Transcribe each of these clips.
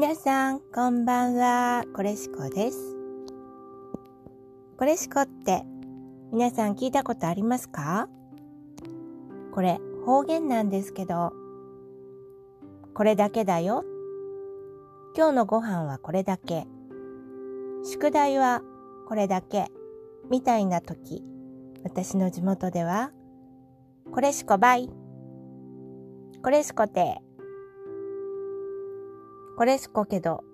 皆さん、こんばんは。これしこです。これしこって、皆さん聞いたことありますか？これ、方言なんですけど、これだけだよ。今日のご飯はこれだけ。宿題はこれだけ。みたいな時、私の地元では、これしこばい。これしこて。これしこけど。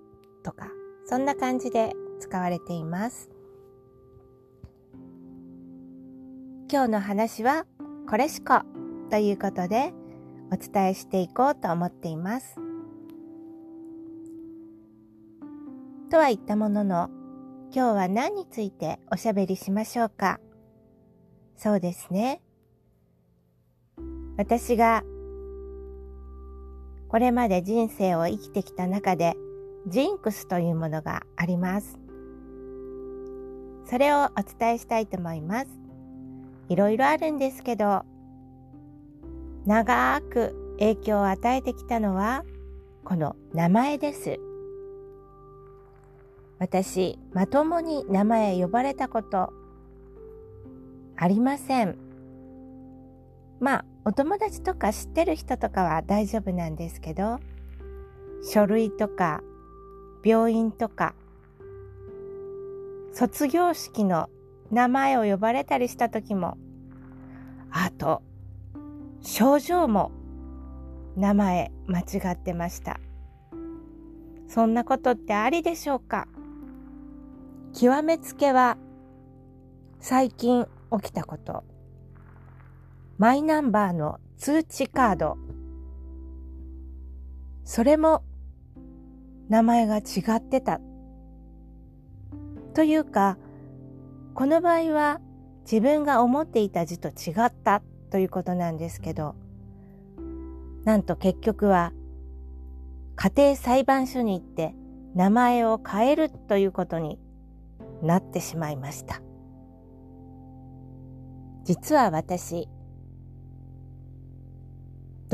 とか、そんな感じで使われています。今日の話は、これしこということで、お伝えしていこうと思っています。とは言ったものの、今日は何についておしゃべりしましょうか。そうですね。私がこれまで人生を生きてきた中でジンクスというものがあります。それをお伝えしたいと思います。いろいろあるんですけど、長く影響を与えてきたのはこの名前です。私、まともに名前呼ばれたことありません。まあ、お友達とか知ってる人とかは大丈夫なんですけど、書類とか、病院とか、卒業式の名前を呼ばれたりした時も、あと、症状も名前間違ってました。そんなことってありでしょうか？極めつけは最近起きたこと。マイナンバーの通知カード。それも名前が違ってた。というか、この場合は自分が思っていた字と違ったということなんですけど、なんと結局は家庭裁判所に行って名前を変えるということになってしまいました。実は私、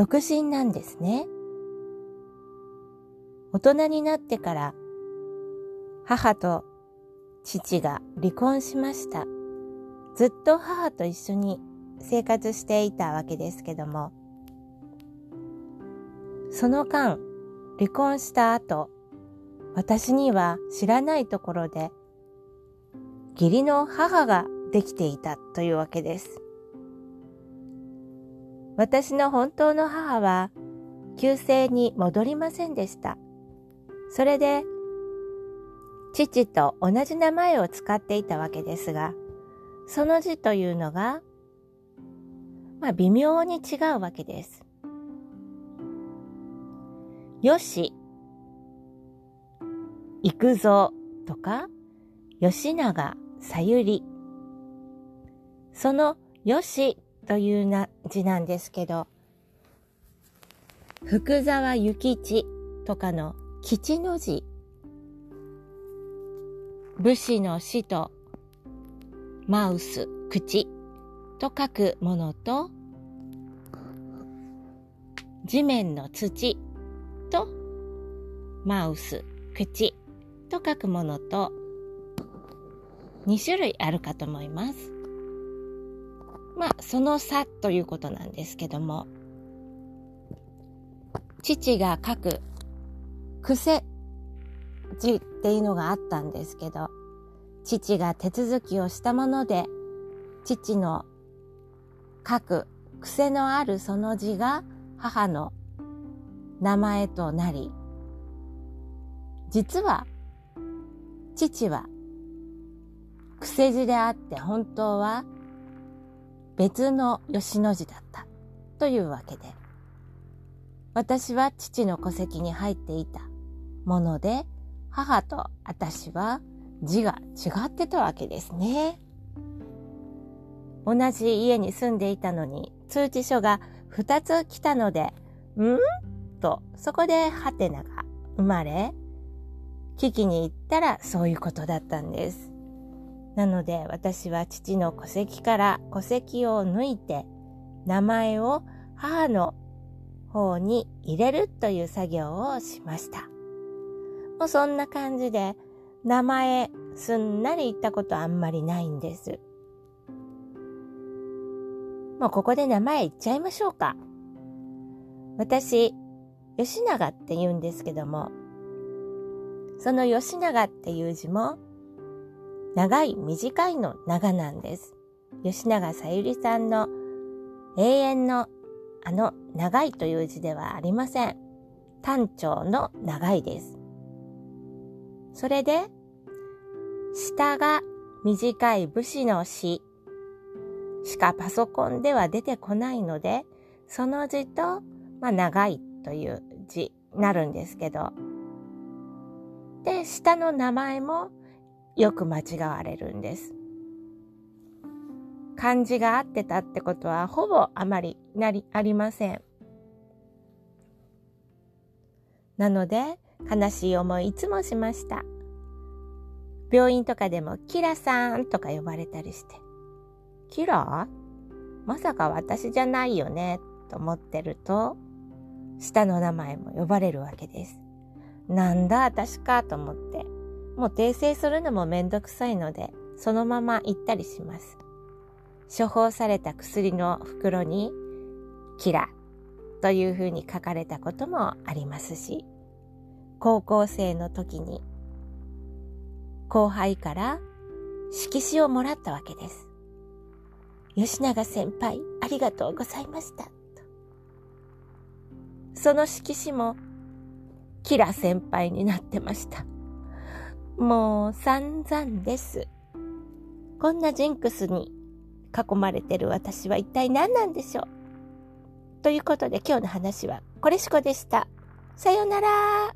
独身なんですね。大人になってから母と父が離婚しました。ずっと母と一緒に生活していたわけですけども、その間、離婚した後、私には知らないところで義理の母ができていたというわけです。私の本当の母は旧姓に戻りませんでした。それで父と同じ名前を使っていたわけですが、その字というのが、まあ微妙に違うわけです。よし、行くぞとか、吉永さゆり。そのよしというな字なんですけど、福沢諭吉とかの吉の字。武士の死とマウス、口と書くものと、地面の土とマウス、口と書くものと、2種類あるかと思います。まあ、その差ということなんですけども、父が書く癖字っていうのがあったんですけど、父が手続きをしたもので、父の書く癖のあるその字が母の名前となり、実は父は癖字であって本当は別の吉の字だったというわけで私は父の戸籍に入っていたもので母と私は字が違ってたわけですね。同じ家に住んでいたのに通知書が2つ来たので、ん？とそこでハテナが生まれ、聞きに行ったらそういうことだったんです。なので私は父の戸籍から戸籍を抜いて名前を母の方に入れるという作業をしました。もうそんな感じで、名前すんなり言ったことあんまりないんです。もうここで名前言っちゃいましょうか。私、吉永って言うんですけども、その吉永っていう字も、長い短いの長なんです。吉永さゆりさんの永遠のあの長いという字ではありません。単調の長いです。それで、下が短い武士の詩しかパソコンでは出てこないので、その字と、まあ、長いという字になるんですけど、で、下の名前もよく間違われるんです。漢字が合ってたってことはほぼあまりなり、ありません。なので、悲しい思いいつもしました。病院とかでもキラさんとか呼ばれたりして。キラ？まさか私じゃないよね、と思ってると、下の名前も呼ばれるわけです。なんだ私かと思って、もう訂正するのもめんどくさいので、そのまま行ったりします。処方された薬の袋に、キラというふうに書かれたこともありますし、高校生の時に後輩から色紙をもらったわけです。吉永先輩、ありがとうございました。その色紙も、キラ先輩になってました。もう散々です。こんなジンクスに囲まれてる私は一体何なんでしょう？ということで今日の話はこれしこでした。さようなら